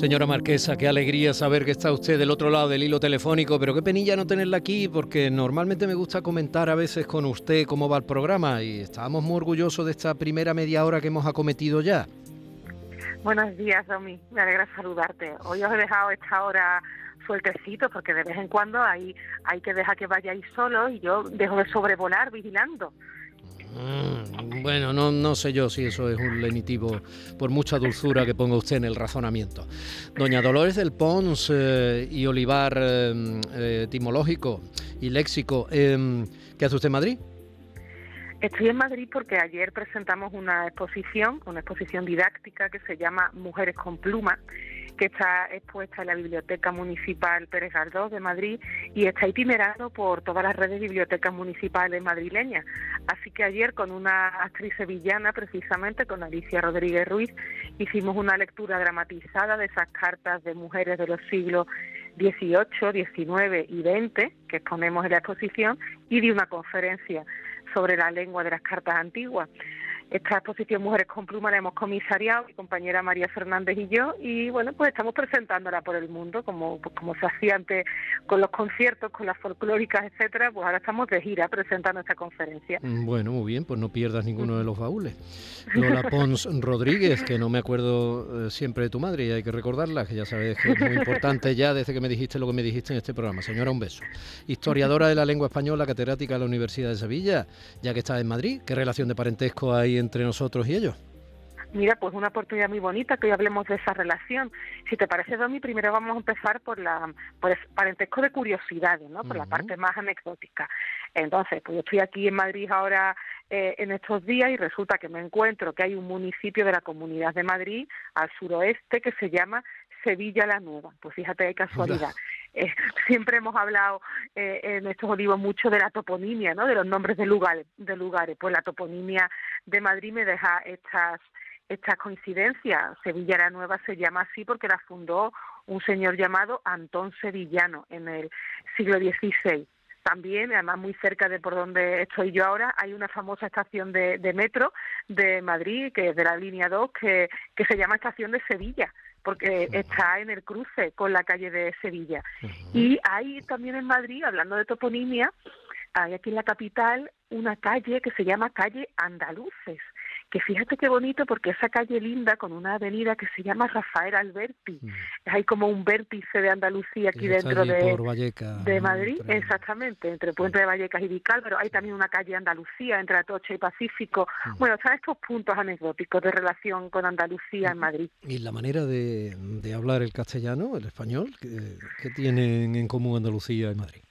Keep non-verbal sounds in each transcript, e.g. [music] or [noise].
Señora Marquesa, qué alegría saber que está usted del otro lado del hilo telefónico, pero qué penilla no tenerla aquí, porque normalmente me gusta comentar a veces con usted cómo va el programa y estábamos muy orgullosos de esta primera media hora que hemos acometido ya. Buenos días, Domi. Me alegra saludarte. Hoy os he dejado esta hora sueltecito porque de vez en cuando hay, hay que dejar que vayáis solos y yo dejo de sobrevolar vigilando. Mm, bueno, no, no sé yo si eso es un lenitivo, por mucha dulzura que ponga usted en el razonamiento. Doña Dolores del Pons eh, y Olivar eh, eh, etimológico y léxico, em, ¿qué hace usted en Madrid? Estoy en Madrid porque ayer presentamos una exposición, una exposición didáctica que se llama Mujeres con Pluma que está expuesta en la Biblioteca Municipal Pérez Galdós de Madrid y está itinerando por todas las redes de bibliotecas municipales madrileñas. Así que ayer con una actriz sevillana, precisamente con Alicia Rodríguez Ruiz, hicimos una lectura dramatizada de esas cartas de mujeres de los siglos XVIII, XIX y XX que exponemos en la exposición y de una conferencia sobre la lengua de las cartas antiguas. Esta exposición Mujeres con Pluma la hemos comisariado mi compañera María Fernández y yo y bueno, pues estamos presentándola por el mundo como, pues como se hacía antes con los conciertos, con las folclóricas, etcétera, pues ahora estamos de gira presentando esta conferencia. Mm, bueno, muy bien, pues no pierdas ninguno de los baúles. [laughs] Lola Pons Rodríguez, que no me acuerdo eh, siempre de tu madre y hay que recordarla, que ya sabes que es muy importante ya desde que me dijiste lo que me dijiste en este programa. Señora, un beso. Historiadora de la lengua española, catedrática de la Universidad de Sevilla, ya que estás en Madrid, ¿qué relación de parentesco hay entre nosotros y ellos? Mira, pues una oportunidad muy bonita que hoy hablemos de esa relación. Si te parece, Domi, primero vamos a empezar por la por el parentesco de curiosidades, ¿no? Por la parte más anecdótica. Entonces, pues yo estoy aquí en Madrid ahora eh, en estos días y resulta que me encuentro que hay un municipio de la Comunidad de Madrid al suroeste que se llama Sevilla la Nueva. Pues fíjate qué casualidad. [laughs] Eh, [laughs] siempre hemos hablado eh, en estos olivos mucho de la toponimia, ¿no? De los nombres de lugares, de lugares. Pues la toponimia de Madrid me deja estas estas coincidencias. Sevilla la Nueva se llama así porque la fundó un señor llamado Antón Sevillano en el siglo XVI. También, además muy cerca de por donde estoy yo ahora, hay una famosa estación de, de metro de Madrid, que es de la línea 2, que, que se llama Estación de Sevilla porque está en el cruce con la calle de Sevilla. Y hay también en Madrid, hablando de toponimia, hay aquí en la capital una calle que se llama Calle Andaluces que fíjate qué bonito porque esa calle linda con una avenida que se llama Rafael Alberti, mm. hay como un vértice de Andalucía aquí dentro de, de Madrid, exactamente, entre Puente de Vallecas y Vical, pero hay también una calle Andalucía entre Atocha y Pacífico. Mm. Bueno, están estos puntos anecdóticos de relación con Andalucía en Madrid. ¿Y la manera de, hablar el castellano, el español, qué tienen en común Andalucía y Madrid?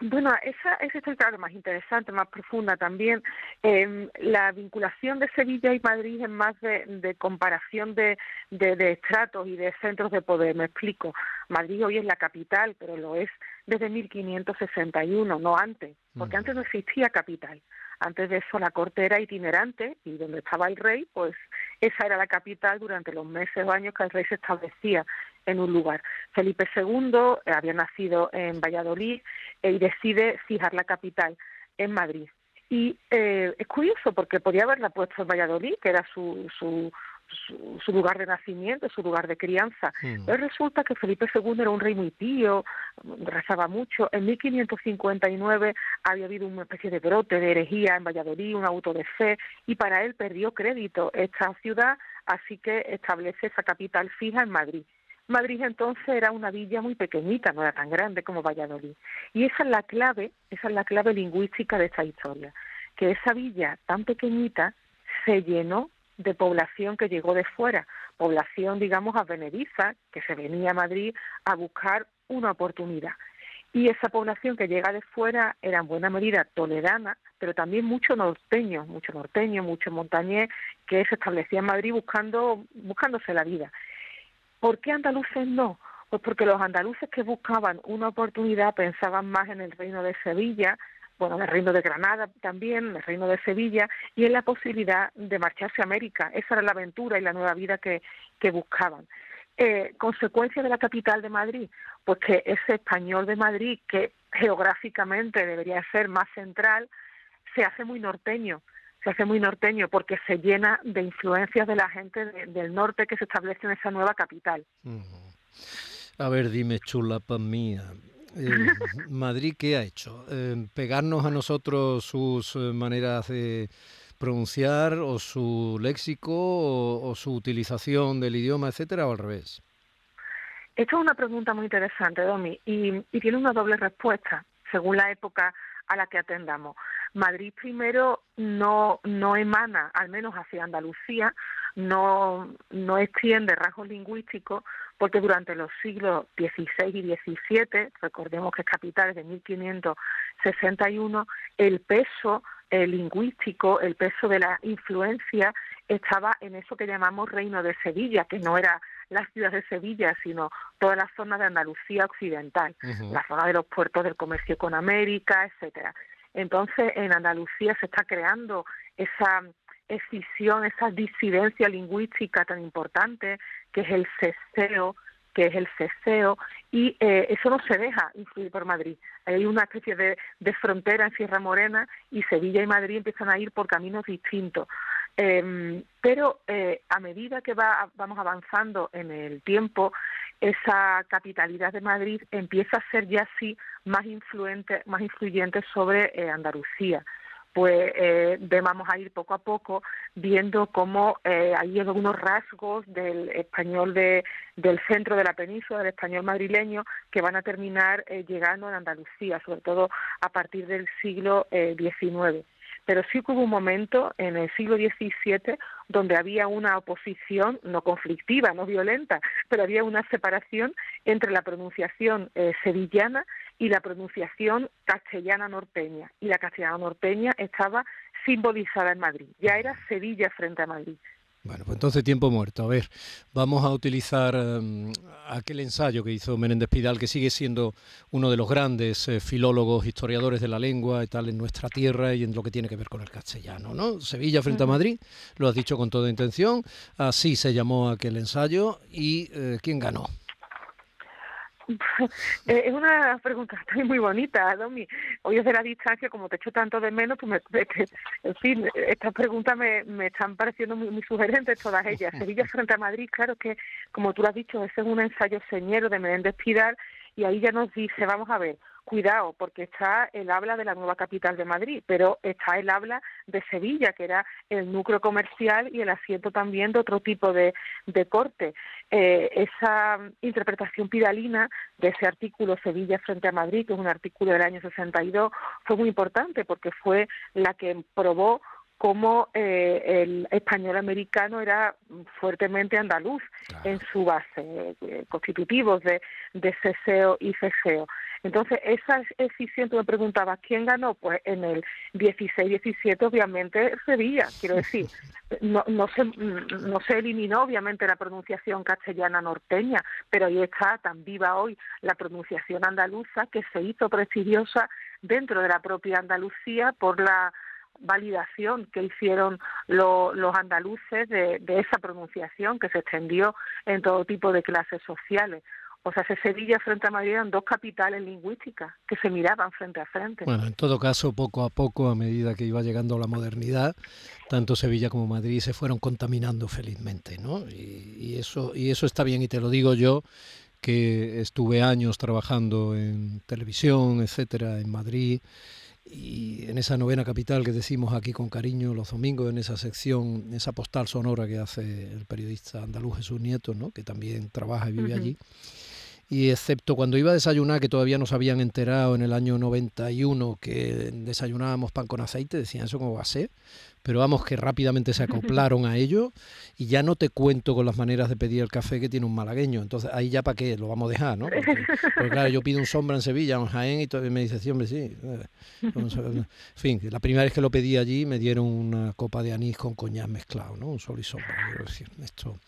Bueno, esa, esa es claro, más interesante, más profunda también. Eh, la vinculación de Sevilla y Madrid es más de, comparación de, de, estratos y de centros de poder. Me explico. Madrid hoy es la capital, pero lo es desde 1561, no antes, porque antes no existía capital. Antes de eso la corte era itinerante y donde estaba el rey, pues esa era la capital durante los meses o años que el rey se establecía en un lugar. Felipe II eh, había nacido en Valladolid eh, y decide fijar la capital en Madrid. Y eh, es curioso porque podía haberla puesto en Valladolid, que era su, su, su, lugar de nacimiento, su lugar de crianza. Mm. Pero resulta que Felipe II era un rey muy pío, rezaba mucho. En 1559 había habido una especie de brote de herejía en Valladolid, un auto de fe, y para él perdió crédito esta ciudad, así que establece esa capital fija en Madrid. Madrid entonces era una villa muy pequeñita, no era tan grande como Valladolid. Y esa es la clave, esa es la clave lingüística de esta historia, que esa villa tan pequeñita se llenó de población que llegó de fuera, población, digamos, advenediza, que se venía a Madrid a buscar una oportunidad. Y esa población que llega de fuera era en buena medida toledana, pero también mucho norteño, mucho norteño, mucho montañés que se establecía en Madrid buscando, buscándose la vida. ¿Por qué andaluces no? Pues porque los andaluces que buscaban una oportunidad pensaban más en el reino de Sevilla, bueno, en el reino de Granada también, en el reino de Sevilla, y en la posibilidad de marcharse a América. Esa era la aventura y la nueva vida que, que buscaban. Eh, consecuencia de la capital de Madrid, pues que ese español de Madrid, que geográficamente debería ser más central, se hace muy norteño, se hace muy norteño porque se llena de influencias de la gente del norte que se establece en esa nueva capital. A ver, dime, chulapa mía, eh, Madrid, ¿qué ha hecho? Eh, ¿Pegarnos a nosotros sus eh, maneras de pronunciar o su léxico o, su utilización del idioma, etcétera, o al revés? Esta es una pregunta muy interesante, Domi, y, tiene una doble respuesta según la época a la que atendamos. Madrid primero no, no emana, al menos hacia Andalucía, no, no extiende rasgos lingüísticos porque durante los siglos XVI y XVII, recordemos que es capital de 1561, el peso lingüístico, el peso de la influencia estaba en eso que llamamos Reino de Sevilla, que no era la ciudad de Sevilla, sino toda la zona de Andalucía occidental, la zona de los puertos del comercio con América, etcétera. Entonces, en Andalucía se está creando esa escisión, esa disidencia lingüística tan importante que es el ceseo, que es el ceseo, y eh, eso no se deja influir por Madrid. Hay una especie de, frontera en Sierra Morena y Sevilla y Madrid empiezan a ir por caminos distintos. Em, pero eh, a medida que va, vamos avanzando en el tiempo, esa capitalidad de Madrid empieza a ser ya sí más influente, más influyente sobre eh, Andalucía pues eh, vamos a ir poco a poco viendo cómo eh, hay algunos rasgos del español de, del centro de la península, del español madrileño, que van a terminar eh, llegando en Andalucía, sobre todo a partir del siglo XIX. Pero sí que hubo un momento en el siglo XVII donde había una oposición, no conflictiva, no violenta, pero había una separación entre la pronunciación sevillana y la pronunciación castellana norteña. Y la castellana norteña estaba simbolizada en Madrid. Ya era Sevilla frente a Madrid. Bueno, pues entonces tiempo muerto. A ver, vamos a utilizar em, aquel ensayo que hizo Menéndez Pidal, que sigue siendo uno de los grandes eh, filólogos, historiadores de la lengua y tal en nuestra tierra y en lo que tiene que ver con el castellano, ¿no? Sevilla frente a Madrid, lo has dicho con toda intención, así se llamó aquel ensayo y eh, ¿quién ganó? [laughs] Eh, es una pregunta [laughs] muy bonita, Domi. Hoy es de la distancia, como te echo tanto de menos, pues me, en fin, estas preguntas me, me están pareciendo muy, sugerentes todas ellas. [laughs] Sevilla frente a Madrid, claro que, como tú lo has dicho, ese es un ensayo señero de Menéndez Pidal y ahí ya nos dice, vamos a ver, cuidado, porque está el habla de la nueva capital de Madrid, pero está el habla de Sevilla, que era el núcleo comercial y el asiento también de otro tipo de, de corte. Eh, esa interpretación pidalina de ese artículo Sevilla frente a Madrid, que es un artículo del año 62, fue muy importante porque fue la que probó cómo eh, el español americano era fuertemente andaluz en su base, eh, constitutivos de, de ceseo y ceseo. Entonces, esa decisión, me preguntabas, ¿quién ganó? Pues en el 16-17, obviamente, Sevilla, quiero decir. No, no, se, no se eliminó, obviamente, la pronunciación castellana norteña, pero ahí está tan viva hoy la pronunciación andaluza que se hizo prestigiosa dentro de la propia Andalucía por la validación que hicieron los andaluces de, esa pronunciación que se extendió en todo tipo de clases sociales. O sea, Sevilla frente a Madrid eran dos capitales lingüísticas que se miraban frente a frente. Bueno, en todo caso, poco a poco, a medida que iba llegando la modernidad, tanto Sevilla como Madrid se fueron contaminando felizmente, ¿no? Y, y eso, y eso está bien, y te lo digo yo, que estuve años trabajando en televisión, etcétera, en Madrid y en esa novena capital que decimos aquí con cariño los domingos, en esa sección, esa postal sonora que hace el periodista andaluz Jesús Nieto, ¿no? que también trabaja y vive allí. Y excepto cuando iba a desayunar, que todavía nos habían enterado en el año 91 que desayunábamos pan con aceite, decían eso como va a ser, pero vamos que rápidamente se acoplaron a ello y ya no te cuento con las maneras de pedir el café que tiene un malagueño, entonces ahí ya para qué, lo vamos a dejar, ¿no? Porque, claro, yo pido un sombra en Sevilla, un Jaén y todavía me dice, sí, hombre, sí. En fin, la primera vez que lo pedí allí me dieron una copa de anís con coñac mezclado, ¿no? Un sol y sombra, quiero decir, esto...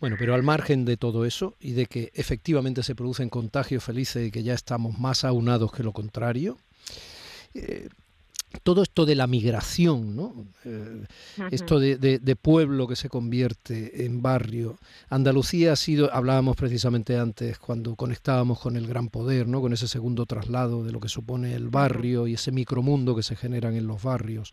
Bueno, pero al margen de todo eso y de que efectivamente se producen contagios felices y que ya estamos más aunados que lo contrario, eh, todo esto de la migración, ¿no? Eh, esto de, pueblo que se convierte en barrio. Andalucía ha sido, hablábamos precisamente antes cuando conectábamos con el gran poder, ¿no? con ese segundo traslado de lo que supone el barrio y ese micromundo que se generan en los barrios.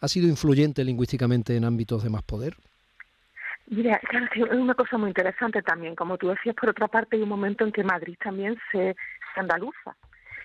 ¿Ha sido influyente lingüísticamente en ámbitos de más poder? Mira, claro, es una cosa muy interesante también. Como tú decías, por otra parte, hay un momento en que Madrid también se, andaluza.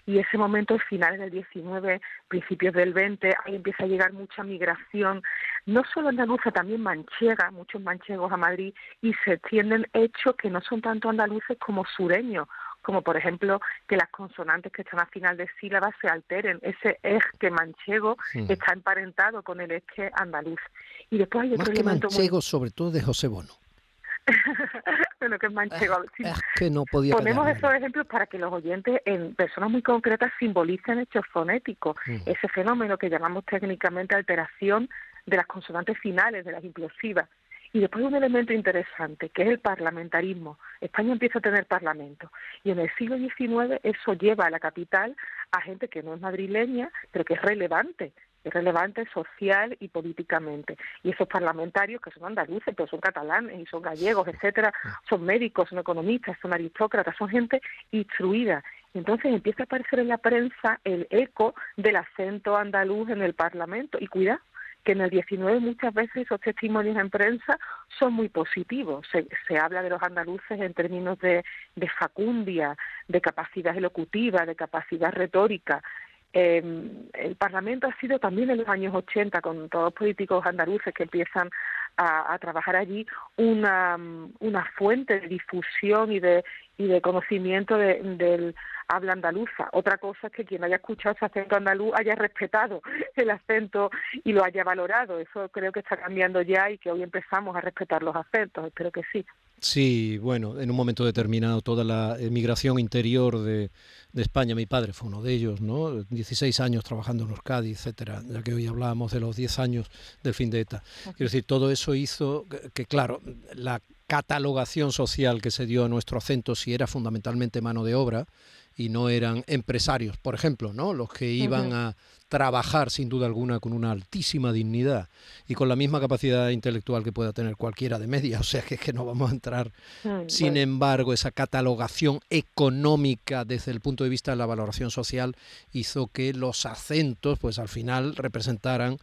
Y ese momento es finales del 19, principios del 20, ahí empieza a llegar mucha migración, no solo andaluza, también manchega, muchos manchegos a Madrid, y se extienden hechos que no son tanto andaluces como sureños como por ejemplo que las consonantes que están al final de sílabas se alteren. Ese que manchego está emparentado con el que andaluz. Y después hay otro Más que manchego, sobre todo de José Bono. [laughs] bueno, que es manchego. Es, que no podía Ponemos esos ejemplos para que los oyentes, en personas muy concretas, simbolicen hechos fonéticos. Mm. Ese fenómeno que llamamos técnicamente alteración de las consonantes finales, de las implosivas. Y después un elemento interesante, que es el parlamentarismo. España empieza a tener parlamento. Y en el siglo XIX eso lleva a la capital a gente que no es madrileña, pero que es relevante es relevante social y políticamente. Y esos parlamentarios, que son andaluces, pero son catalanes y son gallegos, etcétera, son médicos, son economistas, son aristócratas, son gente instruida. Entonces empieza a aparecer en la prensa el eco del acento andaluz en el Parlamento. Y cuida, que en el 19 muchas veces esos testimonios en prensa son muy positivos. Se, se habla de los andaluces en términos de, de facundia, de capacidad elocutiva, de capacidad retórica. Eh, el Parlamento ha sido también en los años 80, con todos los políticos andaluces que empiezan a, trabajar allí, una, una fuente de difusión y de, y de conocimiento del habla andaluza. Otra cosa es que quien haya escuchado ese acento andaluz haya respetado [laughs] el acento y lo haya valorado. Eso creo que está cambiando ya y que hoy empezamos a respetar los acentos. Espero que sí. Sí, bueno, en un momento determinado toda la emigración interior de, de España, mi padre fue uno de ellos, ¿no? 16 años trabajando en Euskadi, etcétera, ya que hoy hablábamos de los 10 años del fin de ETA. Quiero decir, todo eso hizo que claro, la catalogación social que se dio a nuestro acento, si era fundamentalmente mano de obra y no eran empresarios, por ejemplo, ¿no? los que iban a trabajar sin duda alguna con una altísima dignidad y con la misma capacidad intelectual que pueda tener cualquiera de media, [laughs] o sea que, es que no vamos a entrar. Mm, sin embargo, esa catalogación económica desde el punto de vista de la valoración social hizo que los acentos, pues al final representaran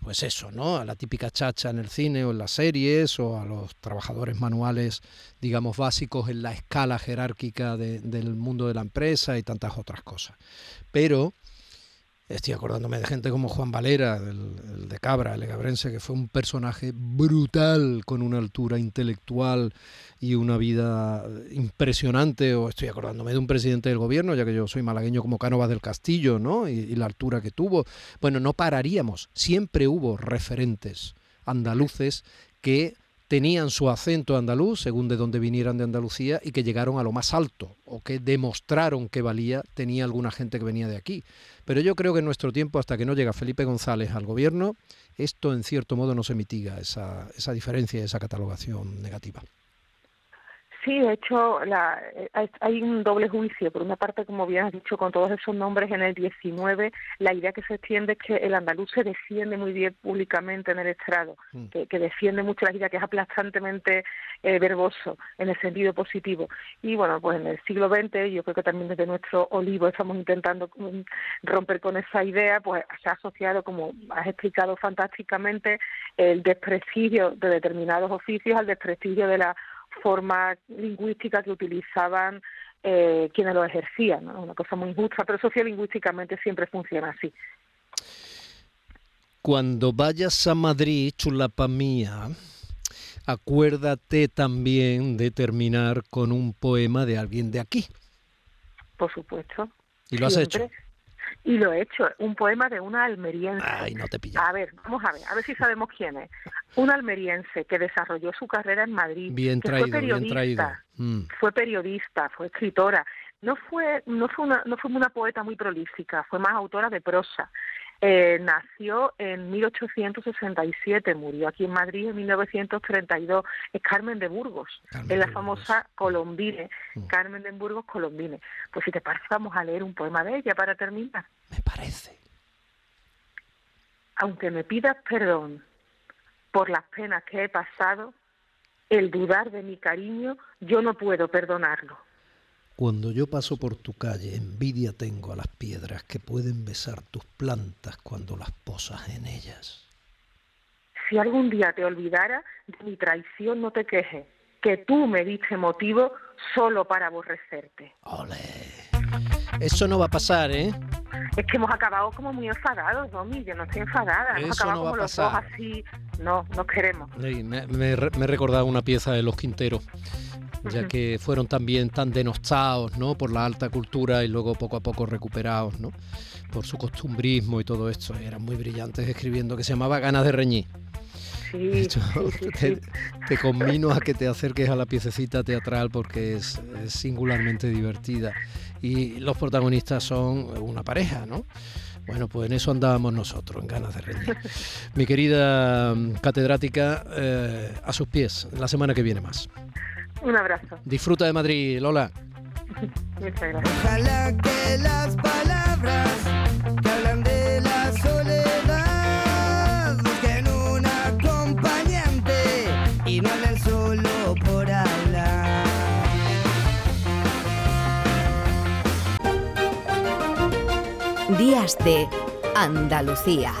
pues eso, ¿no? A la típica chacha en el cine o en las series o a los trabajadores manuales, digamos, básicos en la escala jerárquica del mundo de la empresa y tantas otras cosas. Pero Estoy acordándome de gente como Juan Valera, el, de Cabra, el legabrense, que fue un personaje brutal, con una altura intelectual y una vida impresionante. O estoy acordándome de un presidente del gobierno, ya que yo soy malagueño como Cánovas del Castillo, ¿no? y la altura que tuvo. Bueno, no pararíamos. Siempre hubo referentes andaluces que tenían su acento andaluz, según de donde vinieran de Andalucía, y que llegaron a lo más alto, o que demostraron que valía, tenía alguna gente que venía de aquí. Pero yo creo que en nuestro tiempo, hasta que no llega Felipe González al gobierno, esto en cierto modo no se mitiga, esa, esa diferencia, esa catalogación negativa. Sí, de hecho, la, hay un doble juicio. Por una parte, como bien has dicho, con todos esos nombres en el 19, la idea que se extiende es que el andaluz se defiende muy bien públicamente en el estrado, mm. que, defiende mucho la idea, que es aplastantemente eh, verboso en el sentido positivo. Y bueno, pues en el siglo XX, yo creo que también desde nuestro olivo estamos intentando mm, romper con esa idea, pues se ha asociado, como has explicado fantásticamente, el desprestigio de determinados oficios al desprestigio de la forma lingüística que utilizaban eh, quienes lo ejercían, una cosa muy injusta, pero sociolingüísticamente siempre funciona así. Cuando vayas a Madrid, chulapa mía, acuérdate también de terminar con un poema de alguien de aquí. Por supuesto. ¿Y lo has hecho? Y lo he hecho, un poema de una almeriense. Ay, no te A ver, vamos a ver, a ver si sabemos quién es. Un almeriense que desarrolló su carrera en Madrid. Bien traído, bien traído. Mm. Fue periodista, fue escritora. No fue, no fue una, no fue una poeta muy prolífica, fue más autora de prosa. Eh, nació en 1867, murió aquí en Madrid en 1932. Es Carmen de Burgos, es la famosa Colombine. Mm. Carmen de Burgos Colombine. Pues si te parece, vamos a leer un poema de ella para terminar. Me parece. Aunque me pidas perdón por las penas que he pasado, el dudar de mi cariño, yo no puedo perdonarlo. Cuando yo paso por tu calle, envidia tengo a las piedras que pueden besar tus plantas cuando las posas en ellas. Si algún día te olvidara de mi traición, no te quejes, que tú me diste motivo solo para aborrecerte. ¡Ole! Eso no va a pasar, ¿eh? Es que hemos acabado como muy enfadados, Domi. Yo no estoy enfadada. hemos acabado como los dos así. No, no queremos. me, me, he recordado una pieza de Los Quinteros ya que fueron también tan denostados ¿no? por la alta cultura y luego poco a poco recuperados ¿no? por su costumbrismo y todo esto. Eran muy brillantes escribiendo que se llamaba Ganas de reñir. Sí, te, te, conmino a que te acerques a la piececita teatral porque es, singularmente divertida y los protagonistas son una pareja, ¿no? Bueno, pues en eso andábamos nosotros, en ganas de reñir. Mi querida mm, catedrática, eh, a sus pies, la semana que viene más. Un abrazo. Disfruta de Madrid, Lola. [laughs] Muchas gracias. Ojalá que las palabras que hablan de la soledad busquen un acompañante y no hablen solo por hablar. Días de Andalucía.